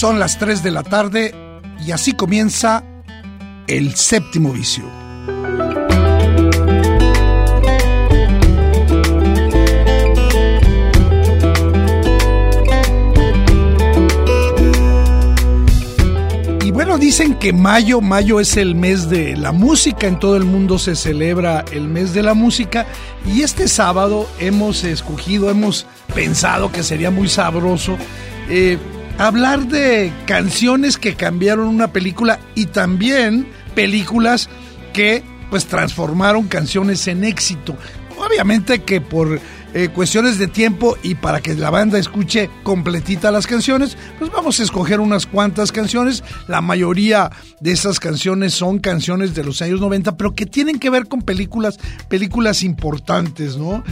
Son las 3 de la tarde y así comienza el séptimo vicio. Y bueno, dicen que mayo, mayo es el mes de la música, en todo el mundo se celebra el mes de la música y este sábado hemos escogido, hemos pensado que sería muy sabroso eh, hablar de canciones que cambiaron una película y también películas que pues transformaron canciones en éxito. Obviamente que por eh, cuestiones de tiempo y para que la banda escuche completita las canciones, pues vamos a escoger unas cuantas canciones. La mayoría de esas canciones son canciones de los años 90, pero que tienen que ver con películas, películas importantes, ¿no?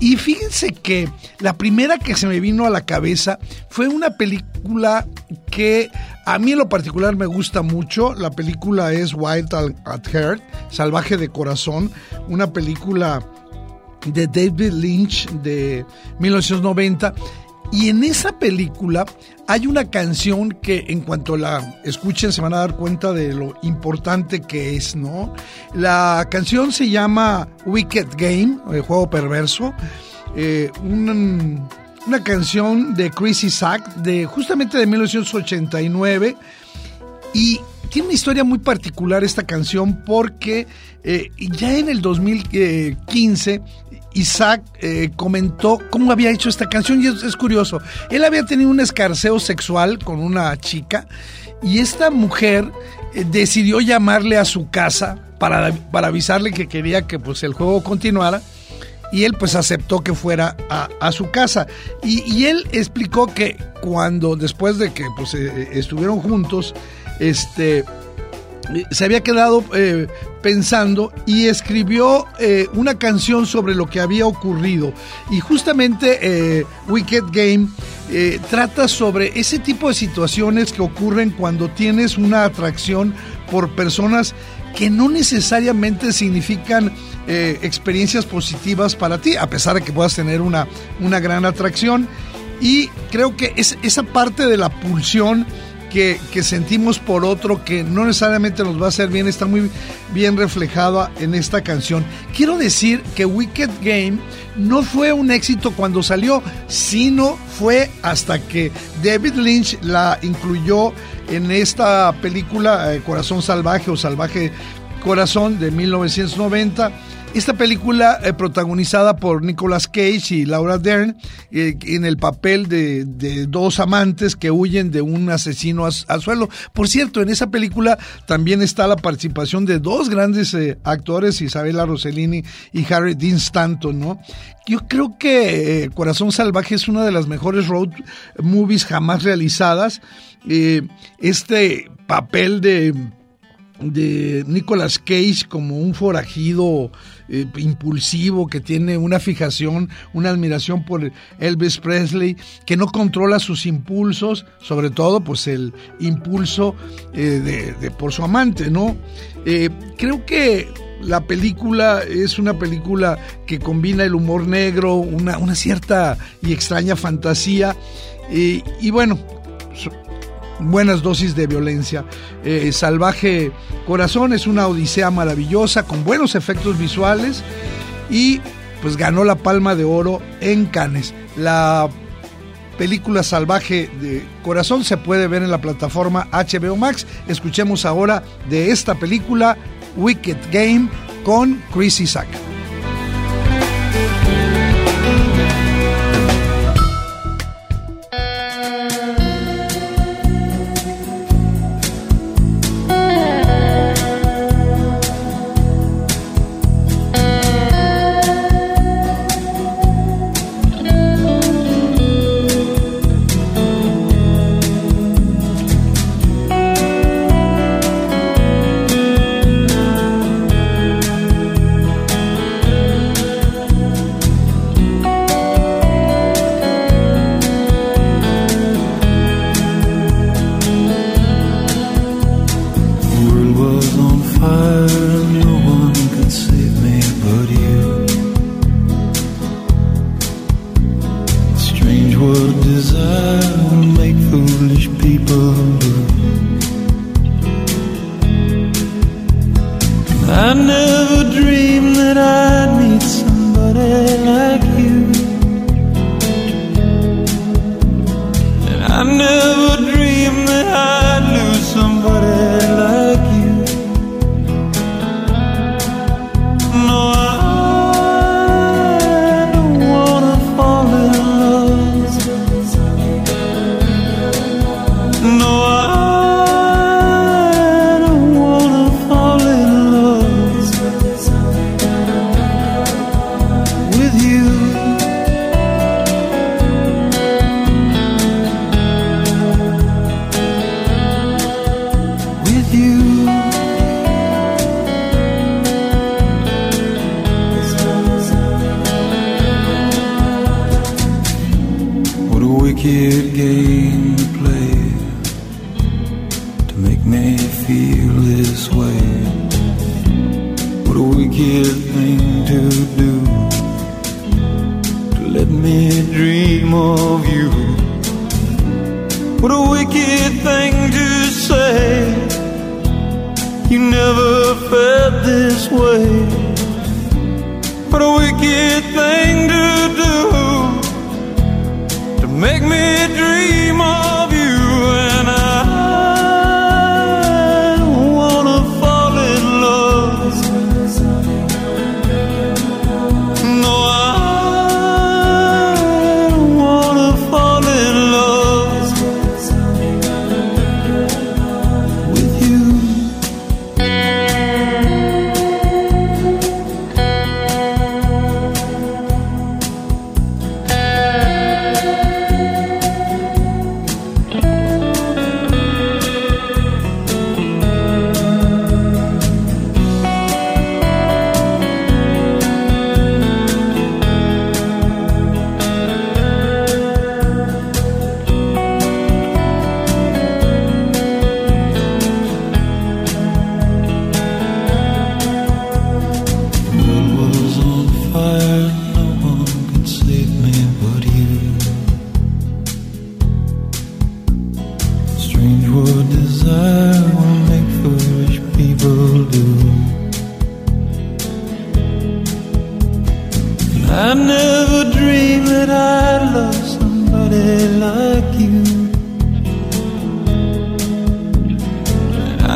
Y fíjense que la primera que se me vino a la cabeza fue una película que a mí en lo particular me gusta mucho. La película es Wild at Heart, Salvaje de Corazón, una película de David Lynch de 1990 y en esa película hay una canción que en cuanto la escuchen se van a dar cuenta de lo importante que es, ¿no? La canción se llama Wicked Game, el juego perverso. Eh, una canción de Chris Isaac, de justamente de 1989. Y tiene una historia muy particular esta canción porque eh, ya en el 2015 Isaac eh, comentó cómo había hecho esta canción y es, curioso. Él había tenido un escarceo sexual con una chica y esta mujer eh, decidió llamarle a su casa para, para, avisarle que quería que pues, el juego continuara y él pues aceptó que fuera a, su casa. Y, él explicó que cuando, después de que pues estuvieron juntos, este se había quedado eh, pensando y escribió eh, una canción sobre lo que había ocurrido. Y justamente eh, Wicked Game trata sobre ese tipo de situaciones que ocurren cuando tienes una atracción por personas que no necesariamente significan experiencias positivas para ti, a pesar de que puedas tener una, una gran atracción. Y creo que es esa parte de la pulsión que, sentimos por otro que no necesariamente nos va a hacer bien está muy bien reflejada en esta canción. Quiero decir que Wicked Game no fue un éxito cuando salió, sino fue hasta que David Lynch la incluyó en esta película eh, Corazón Salvaje o Salvaje Corazón de 1990 esta película eh, protagonizada por Nicolas Cage y Laura Dern eh, en el papel de, dos amantes que huyen de un asesino al suelo. Por cierto, en esa película también está la participación de dos grandes eh, actores, Isabella Rossellini y Harry Dean Stanton, ¿no? Yo creo que Corazón Salvaje es una de las mejores road movies jamás realizadas. este papel de de Nicolas Cage como un forajido eh, impulsivo que tiene una fijación, una admiración por Elvis Presley, que no controla sus impulsos, sobre todo pues el impulso eh, de, por su amante, ¿no? Eh, creo que la película es una película que combina el humor negro, una, una cierta y extraña fantasía, y bueno, buenas dosis de violencia. Eh, Salvaje Corazón es una odisea maravillosa con buenos efectos visuales y pues ganó la Palma de Oro en Cannes. La película Salvaje de Corazón se puede ver en la plataforma HBO Max. Escuchemos ahora de esta película Wicked Game con Chris Isaac. What a wicked thing to do to let me dream of you. What a wicked thing to say. You never felt this way.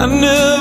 I never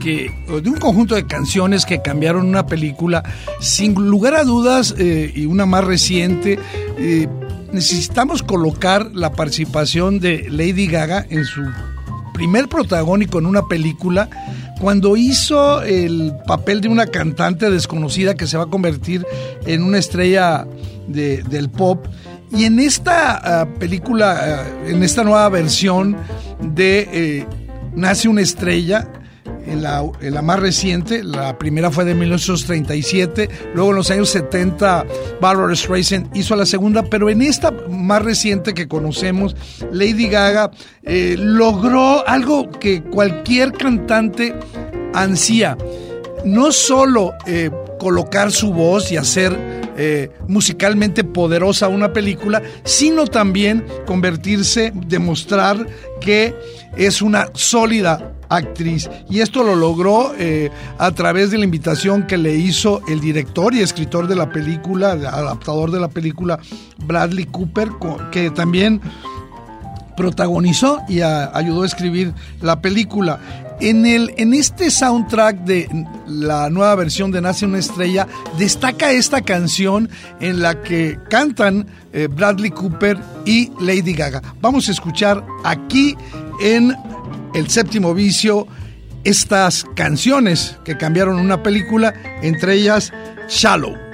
que, de un conjunto de canciones que cambiaron una película, sin lugar a dudas, eh, y una más reciente, eh, necesitamos colocar la participación de Lady Gaga en su primer protagónico en una película, cuando hizo el papel de una cantante desconocida que se va a convertir en una estrella de- del pop. Y en esta ah, película, ah, en esta nueva versión de eh, Nace una estrella, en la, más reciente, la primera fue de 1937, luego en los años 70 Barbara Streisand hizo la segunda, pero en esta más reciente que conocemos, Lady Gaga eh, logró algo que cualquier cantante ansía, no solo eh, colocar su voz y hacer eh, musicalmente poderosa una película, sino también convertirse, demostrar que es una sólida actriz. Y esto lo logró eh, a través de la invitación que le hizo el director y escritor de la película, adaptador de la película, Bradley Cooper, que también protagonizó y ayudó a escribir la película. En, el, en este soundtrack de la nueva versión de Nace una estrella, destaca esta canción en la que cantan eh, Bradley Cooper y Lady Gaga. Vamos a escuchar aquí en El séptimo vicio estas canciones que cambiaron una película, entre ellas Shallow.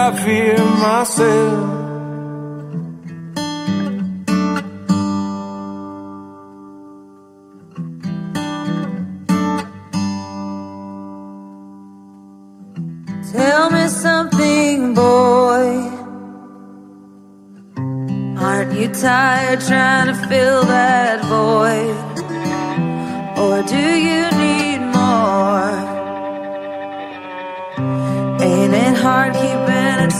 I fear myself. Tell me something, boy. Aren't you tired trying to fill that void? Or do you need more? Ain't it hard keeping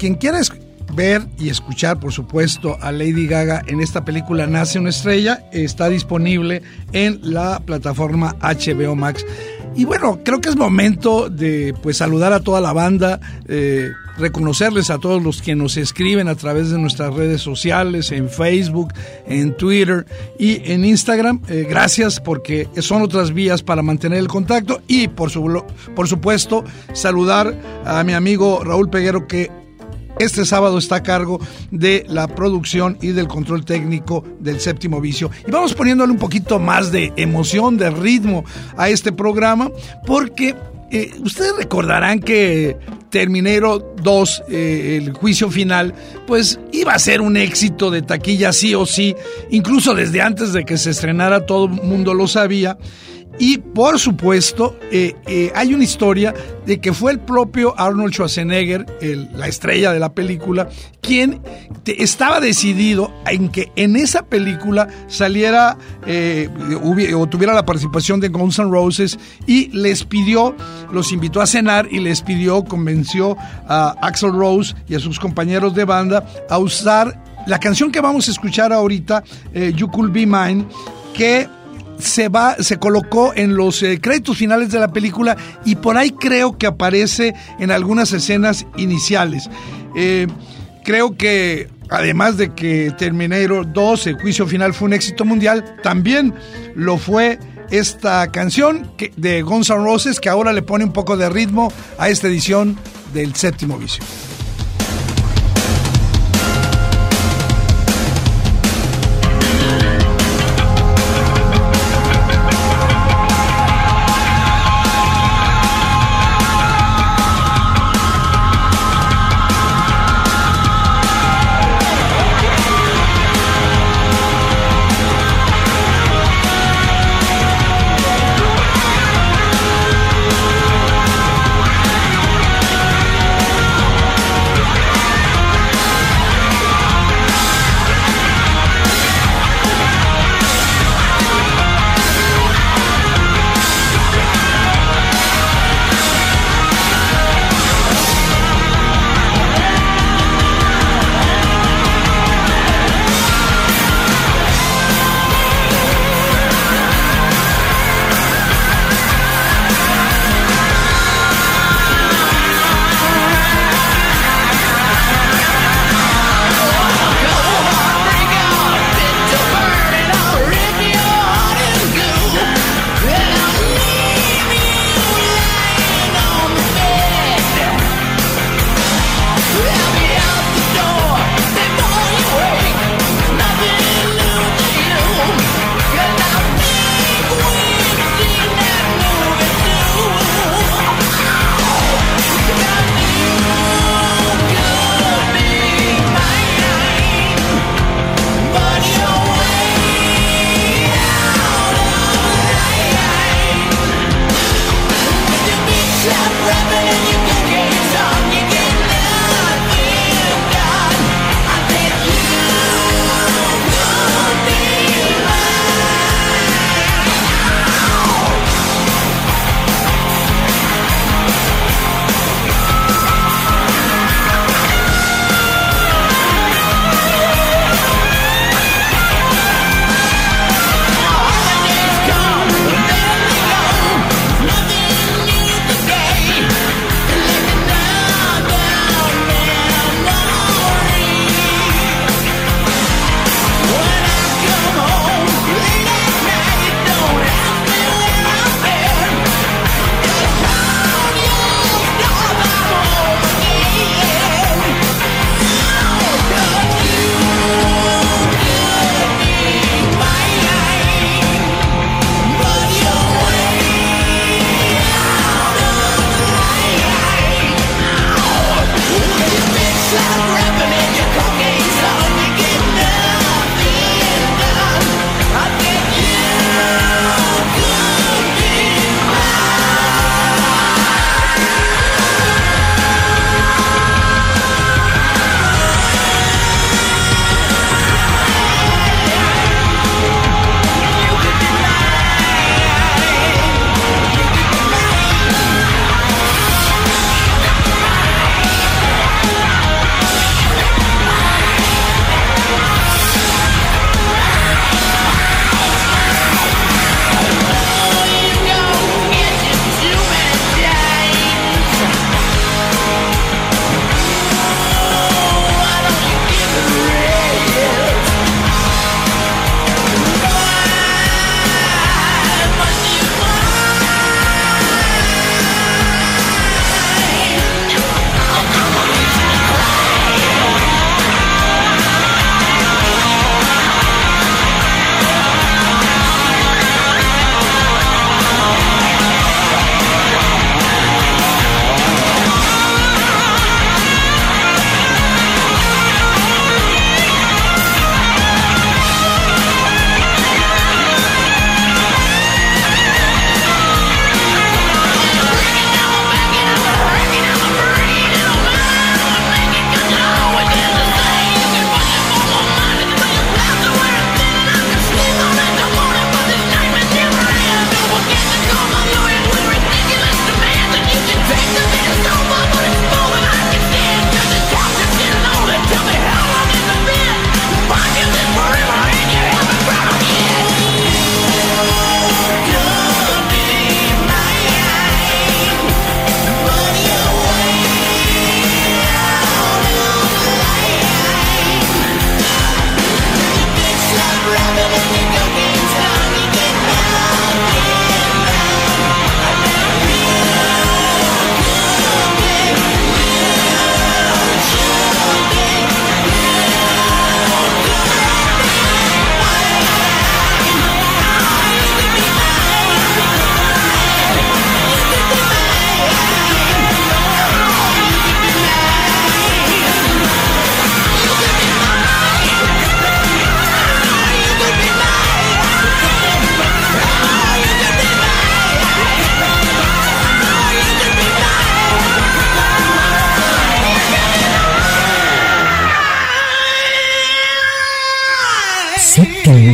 Quien quiera ver y escuchar, por supuesto, a Lady Gaga en esta película Nace una estrella, está disponible en la plataforma HBO Max. Y bueno, creo que es momento de pues saludar a toda la banda, eh, reconocerles a todos los que nos escriben a través de nuestras redes sociales, en Facebook, en Twitter y en Instagram. Eh, gracias porque son otras vías para mantener el contacto y por, por supuesto saludar a mi amigo Raúl Peguero que este sábado está a cargo de la producción y del control técnico del séptimo vicio. Y vamos poniéndole un poquito más de emoción, de ritmo a este programa, porque eh, ustedes recordarán que Terminero 2, eh, el juicio final, pues iba a ser un éxito de taquilla sí o sí, incluso desde antes de que se estrenara todo el mundo lo sabía. Y por supuesto, eh, eh, hay una historia de que fue el propio Arnold Schwarzenegger, la estrella de la película, quien estaba decidido en que en esa película saliera eh, o tuviera la participación de Guns N' Roses y les pidió, los invitó a cenar y les pidió, convenció a Axel Rose y a sus compañeros de banda a usar la canción que vamos a escuchar ahorita, You Could Be Mine, que se va, se colocó en los eh, créditos finales de la película y por ahí creo que aparece en algunas escenas iniciales. Eh, creo que además de que Terminator 2, el juicio final fue un éxito mundial, también lo fue esta canción de Guns N' Roses que ahora le pone un poco de ritmo a esta edición del séptimo vicio.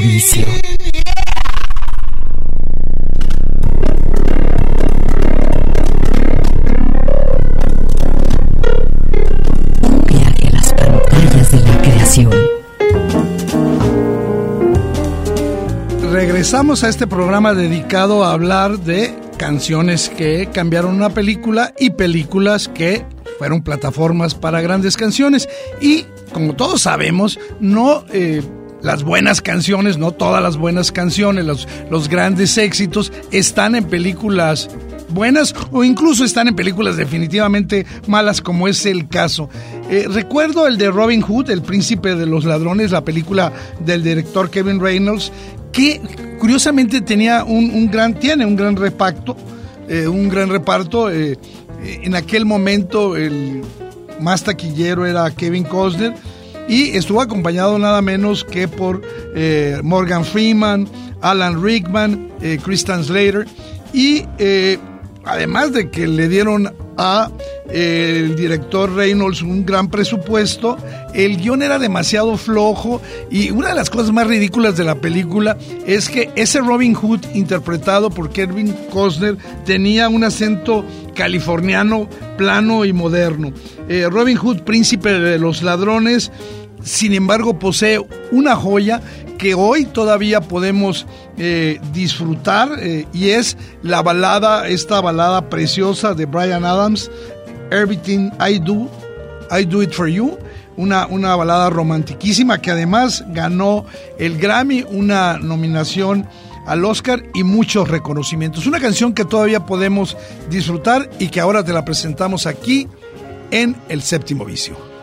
Vicio. Las pantallas de la creación. Regresamos a este programa dedicado a hablar de canciones que cambiaron una película y películas que fueron plataformas para grandes canciones. Y como todos sabemos, no eh, las buenas canciones, no todas las buenas canciones, los, los grandes éxitos están en películas buenas o incluso están en películas definitivamente malas como es el caso. Eh, recuerdo el de Robin Hood, El príncipe de los ladrones, la película del director Kevin Reynolds, que curiosamente tenía un, gran, tiene un gran reparto, eh, un gran reparto. Eh, en aquel momento el más taquillero era Kevin Costner y estuvo acompañado nada menos que por Morgan Freeman, Alan Rickman, Kristen Slater. Y además de que le dieron a eh, el director Reynolds un gran presupuesto, el guion era demasiado flojo y una de las cosas más ridículas de la película es que ese Robin Hood interpretado por Kevin Costner tenía un acento californiano plano y moderno. Eh, Robin Hood, príncipe de los ladrones, sin embargo posee una joya que hoy todavía podemos eh, disfrutar eh, y es la balada, esta balada preciosa de Brian Adams, Everything I Do, I Do It For You, una, una balada romantiquísima que además ganó el Grammy, una nominación al Oscar y muchos reconocimientos. Una canción que todavía podemos disfrutar y que ahora te la presentamos aquí en El Séptimo Vicio.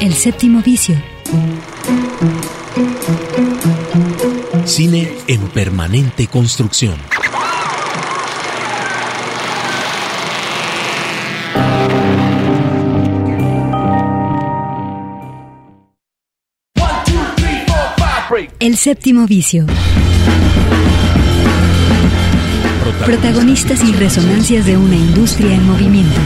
El séptimo vicio. Cine en permanente construcción. El séptimo vicio. Protagonistas y resonancias de una industria en movimiento.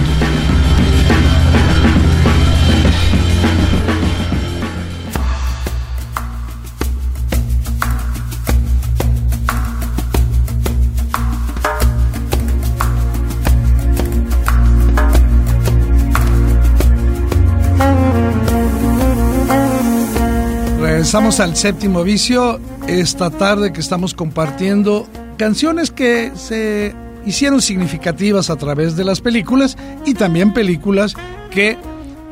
Regresamos al séptimo vicio esta tarde que estamos compartiendo canciones que se hicieron significativas a través de las películas y también películas que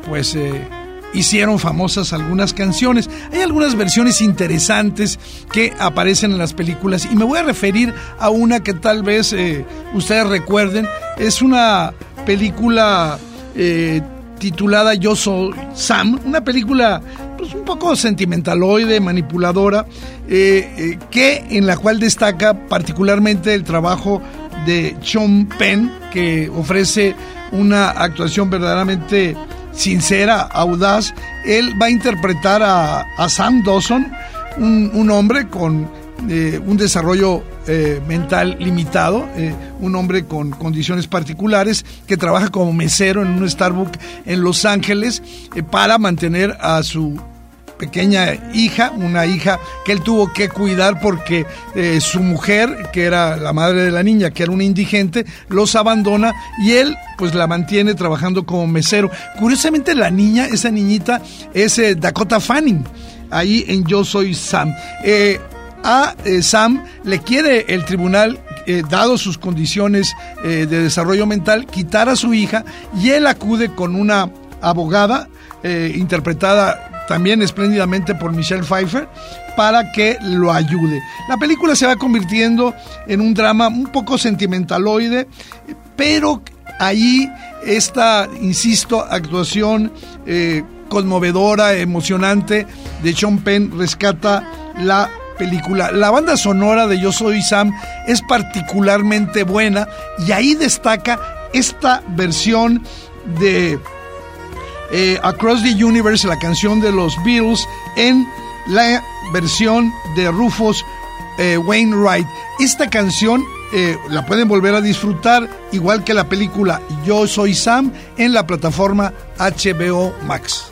pues eh, hicieron famosas algunas canciones. Hay algunas versiones interesantes que aparecen en las películas y me voy a referir a una que tal vez eh, ustedes recuerden. Es una película eh, titulada Yo soy Sam, una película pues, un poco sentimentaloide, manipuladora, eh, eh, que en la cual destaca particularmente el trabajo de Sean Penn, que ofrece una actuación verdaderamente sincera, audaz. Él va a interpretar a, a Sam Dawson, un, un hombre con eh, un desarrollo mental limitado, un hombre con condiciones particulares que trabaja como mesero en un Starbucks en Los Ángeles para mantener a su pequeña hija, una hija que él tuvo que cuidar porque eh, su mujer, que era la madre de la niña, que era una indigente, los abandona y él pues la mantiene trabajando como mesero. Curiosamente la niña, esa niñita es eh, Dakota Fanning, ahí en Yo Soy Sam. Eh, a Sam le quiere el tribunal, dado sus condiciones de desarrollo mental, quitar a su hija y él acude con una abogada interpretada también espléndidamente por Michelle Pfeiffer para que lo ayude. La película se va convirtiendo en un drama un poco sentimentaloide, pero ahí esta, insisto, actuación eh, conmovedora, emocionante de Sean Penn rescata la película. La banda sonora de Yo Soy Sam es particularmente buena y ahí destaca esta versión de eh, Across the Universe, la canción de los Beatles, en la versión de Rufus eh, Wainwright. Esta canción eh, la pueden volver a disfrutar, igual que la película Yo Soy Sam, en la plataforma HBO Max.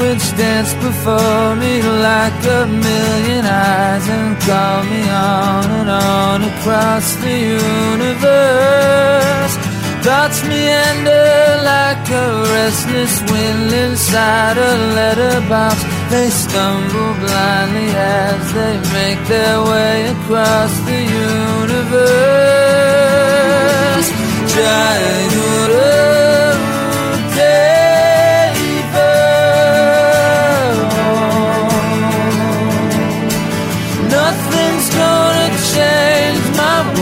Which dance before me like a million eyes and call me on and on across the universe. Thoughts meander like a restless wind inside a letterbox. They stumble blindly as they make their way across the universe. Jai Guru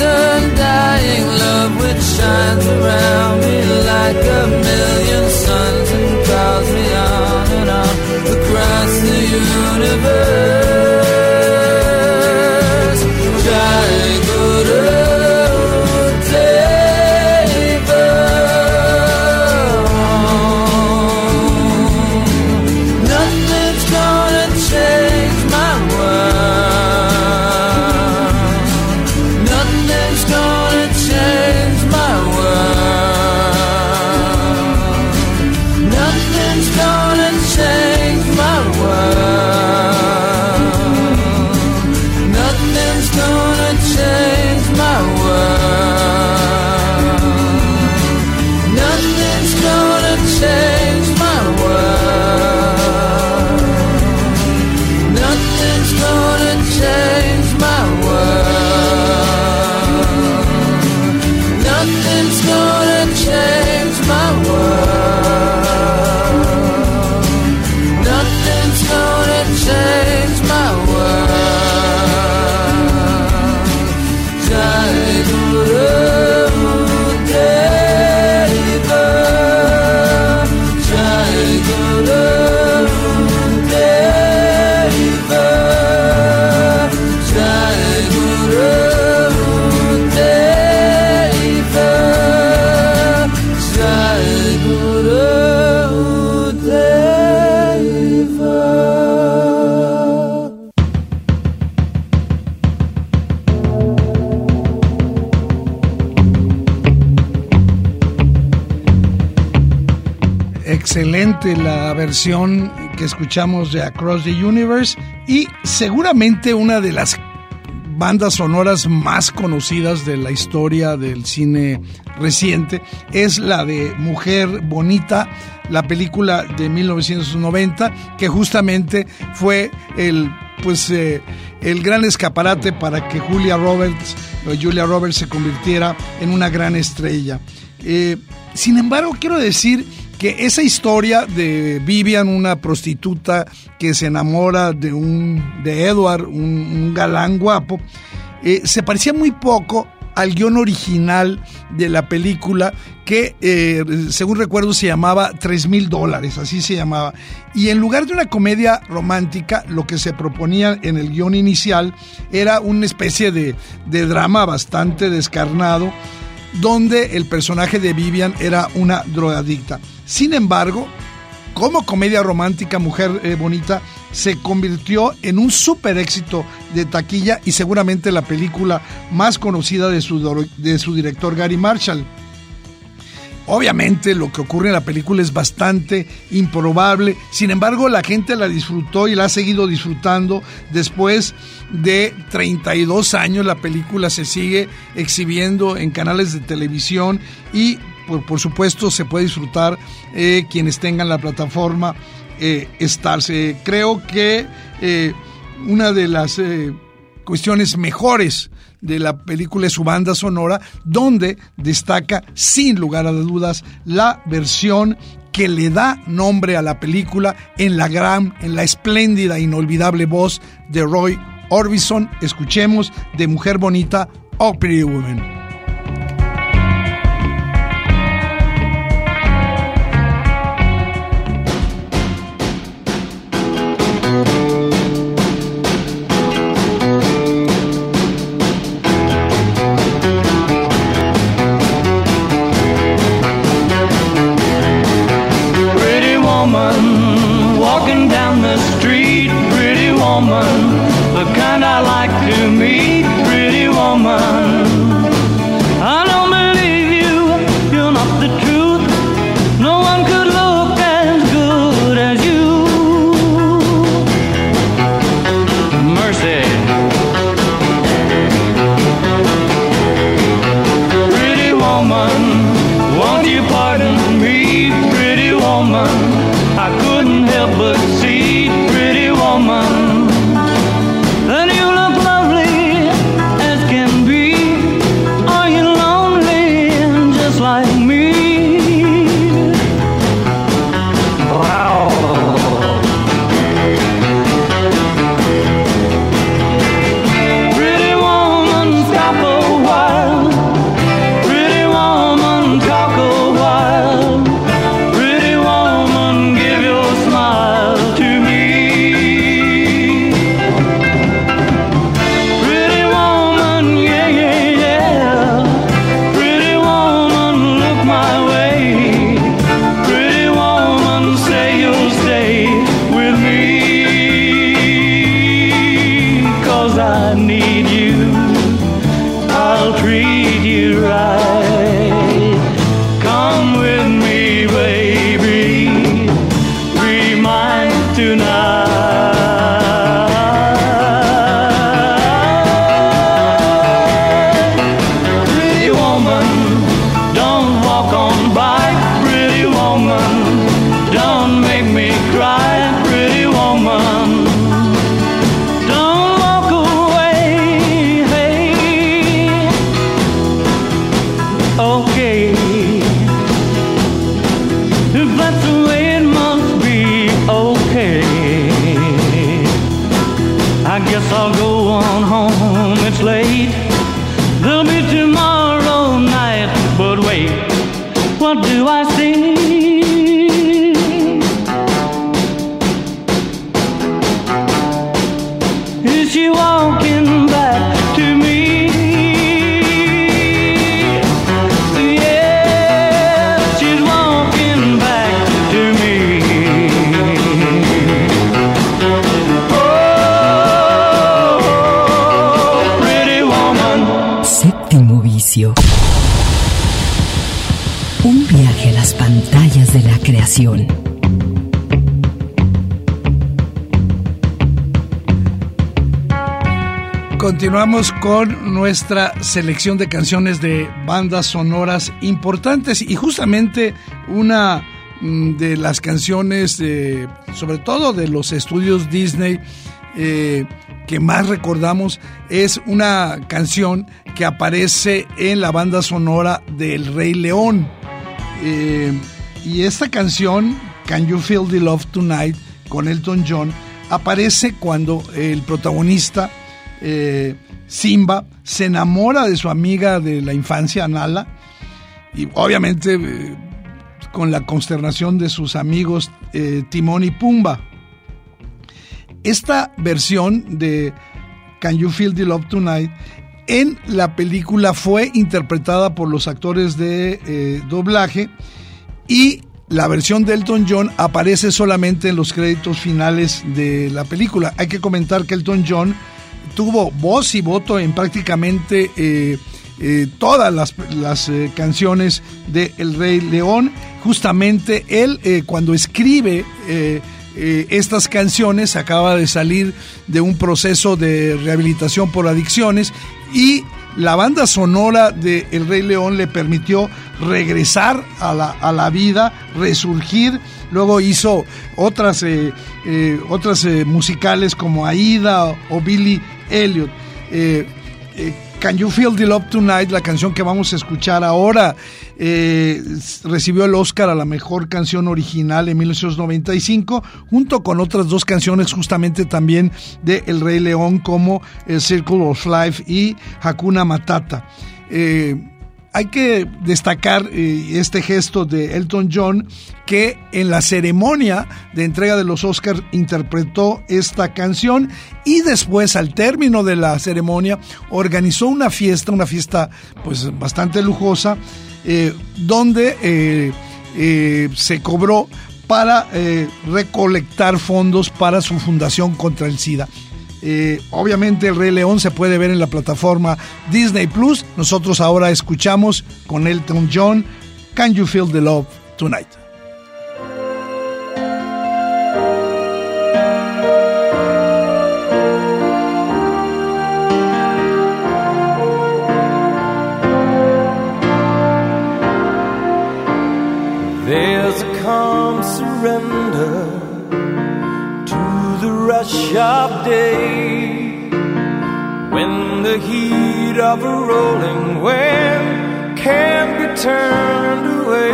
Undying love which shines around me like a million suns and calls me on and on across the universe. La versión que escuchamos de Across the Universe y seguramente una de las bandas sonoras más conocidas de la historia del cine reciente es la de Mujer Bonita, la película de 1990, que justamente fue el pues eh, el gran escaparate para que Julia Roberts Julia Roberts se convirtiera en una gran estrella. Eh, sin embargo, quiero decir que esa historia de Vivian, una prostituta que se enamora de un de Edward, un, galán guapo, eh, se parecía muy poco al guion original de la película que, eh, según recuerdo, se llamaba Tres mil dólares, así se llamaba. Y en lugar de una comedia romántica, lo que se proponía en el guion inicial era una especie de, de drama bastante descarnado, donde el personaje de Vivian era una drogadicta. Sin embargo, como comedia romántica Mujer eh, Bonita se convirtió en un super éxito de taquilla y seguramente la película más conocida de su, de su director Gary Marshall. Obviamente lo que ocurre en la película es bastante improbable, sin embargo la gente la disfrutó y la ha seguido disfrutando después de 32 años. La película se sigue exhibiendo en canales de televisión y por, supuesto se puede disfrutar eh, quienes tengan la plataforma eh, estarse. Creo que eh, una de las cuestiones mejores de la película es su banda sonora, donde destaca sin lugar a dudas la versión que le da nombre a la película en la gran, en la espléndida, inolvidable voz de Roy Orbison. Escuchemos de Mujer Bonita, Pretty Woman. Continuamos con nuestra selección de canciones de bandas sonoras importantes y justamente una mm, de las canciones, sobre todo de los estudios Disney, eh, que más recordamos es una canción que aparece en la banda sonora del Rey León. Eh, y esta canción, Can You Feel the Love Tonight, con Elton John, aparece cuando el protagonista eh, Simba se enamora de su amiga de la infancia, Nala, y obviamente eh, con la consternación de sus amigos eh, Timón y Pumba. Esta versión de Can You Feel the Love Tonight en la película fue interpretada por los actores de doblaje y la versión de Elton John aparece solamente en los créditos finales de la película. Hay que comentar que Elton John tuvo voz y voto en prácticamente eh, eh, todas las, eh, canciones de El Rey León. Justamente él cuando escribe estas canciones acaba de salir de un proceso de rehabilitación por adicciones y la banda sonora de El Rey León le permitió regresar a la, a la vida, resurgir. Luego hizo otras, otras musicales como Aida o Billy Elliot. Eh, eh, Can You Feel the Love Tonight, la canción que vamos a escuchar ahora, eh, recibió el Oscar a la mejor canción original en 1995, junto con otras dos canciones justamente también de El Rey León como Circle of Life y Hakuna Matata hay que destacar eh, este gesto de Elton John que en la ceremonia de entrega de los Oscars interpretó esta canción y después al término de la ceremonia organizó una fiesta, una fiesta pues bastante lujosa, eh, donde eh, se cobró para recolectar fondos para su fundación contra el SIDA. Eh, obviamente el Rey León se puede ver en la plataforma Disney Plus. Nosotros ahora escuchamos con Elton John Can You Feel the Love Tonight. Rush of day when the heat of a rolling wave can't be turned away.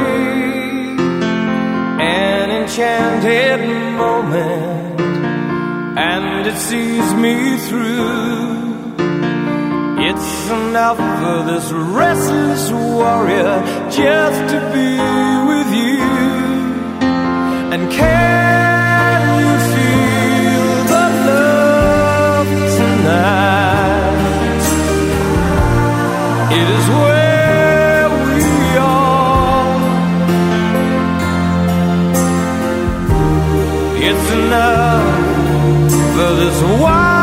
An enchanted moment and it sees me through. It's enough for this restless warrior just to be with you and care It is where we are. It's enough for this wide-eyed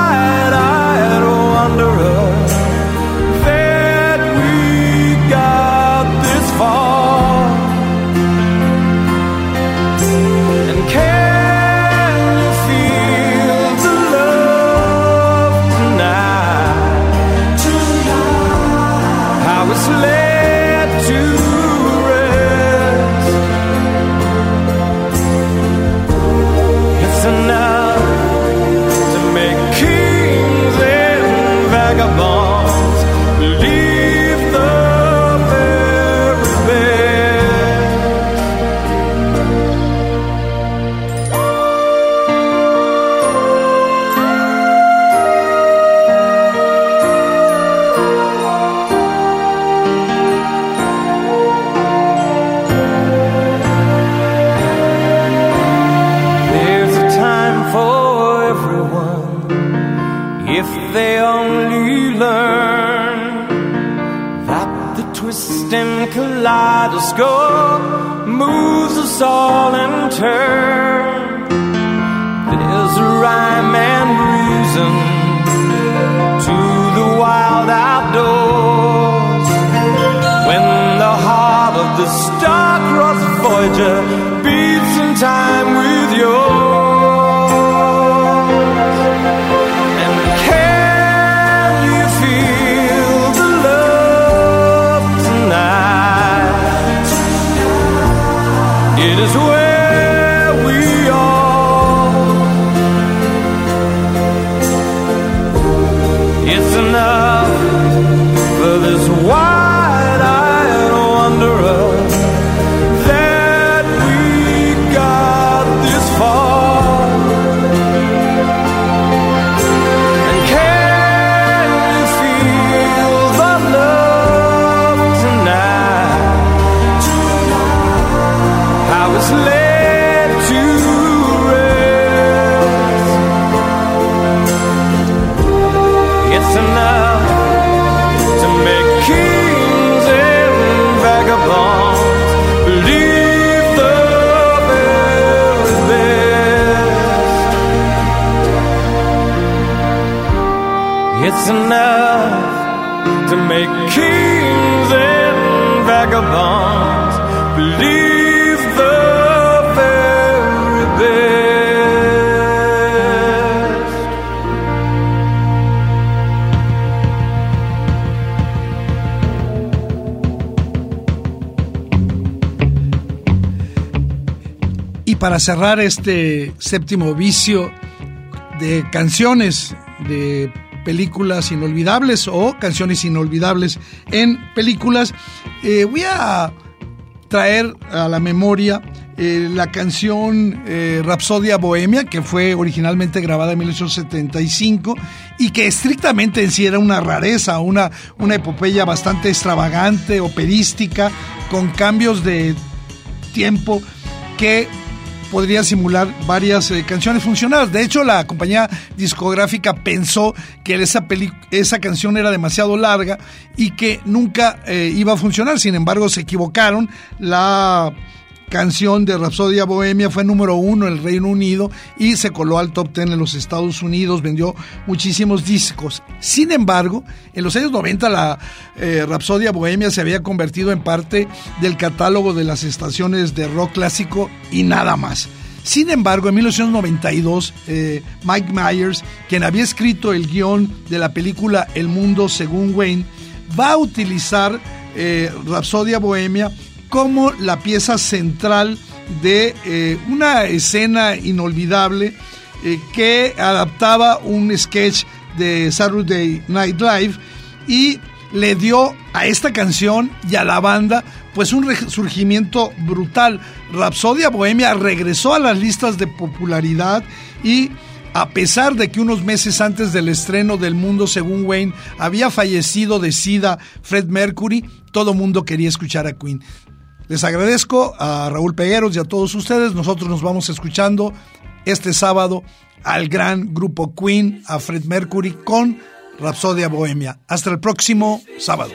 The kaleidoscope moves us all in turn. There's a rhyme and reason to the wild outdoors. When the heart of the star-crossed Voyager beats in time para cerrar este séptimo vicio de canciones de películas inolvidables o canciones inolvidables en películas, eh, voy a traer a la memoria eh, la canción eh, Rapsodia Bohemia, que fue originalmente grabada en 1975 y que estrictamente en sí era una rareza, una, una epopeya bastante extravagante, operística, con cambios de tiempo que podría simular varias eh, canciones funcionadas. De hecho, la compañía discográfica pensó que esa, esa canción era demasiado larga y que nunca eh, iba a funcionar. Sin embargo, se equivocaron. La canción de Rapsodia Bohemia fue número uno en el Reino Unido y se coló al top ten en los Estados Unidos, vendió muchísimos discos. Sin embargo, en los años 90 la eh, Rapsodia Bohemia se había convertido en parte del catálogo de las estaciones de rock clásico y nada más. Sin embargo, en 1992, eh, Mike Myers, quien había escrito el guion de la película El Mundo según Wayne, va a utilizar eh, Rapsodia Bohemia como la pieza central de eh, una escena inolvidable eh, que adaptaba un sketch de Saturday Night Live y le dio a esta canción y a la banda pues un resurgimiento brutal. Rapsodia Bohemia regresó a las listas de popularidad y a pesar de que unos meses antes del estreno del mundo según Wayne había fallecido de SIDA Fred Mercury, todo mundo quería escuchar a Queen. Les agradezco a Raúl Pegueros y a todos ustedes. Nosotros nos vamos escuchando este sábado al gran grupo Queen, a Fred Mercury con Rapsodia Bohemia. Hasta el próximo sábado.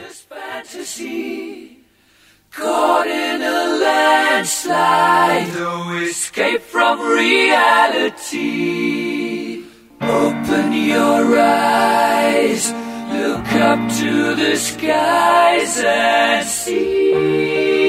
Open your eyes, look up to the skies and see.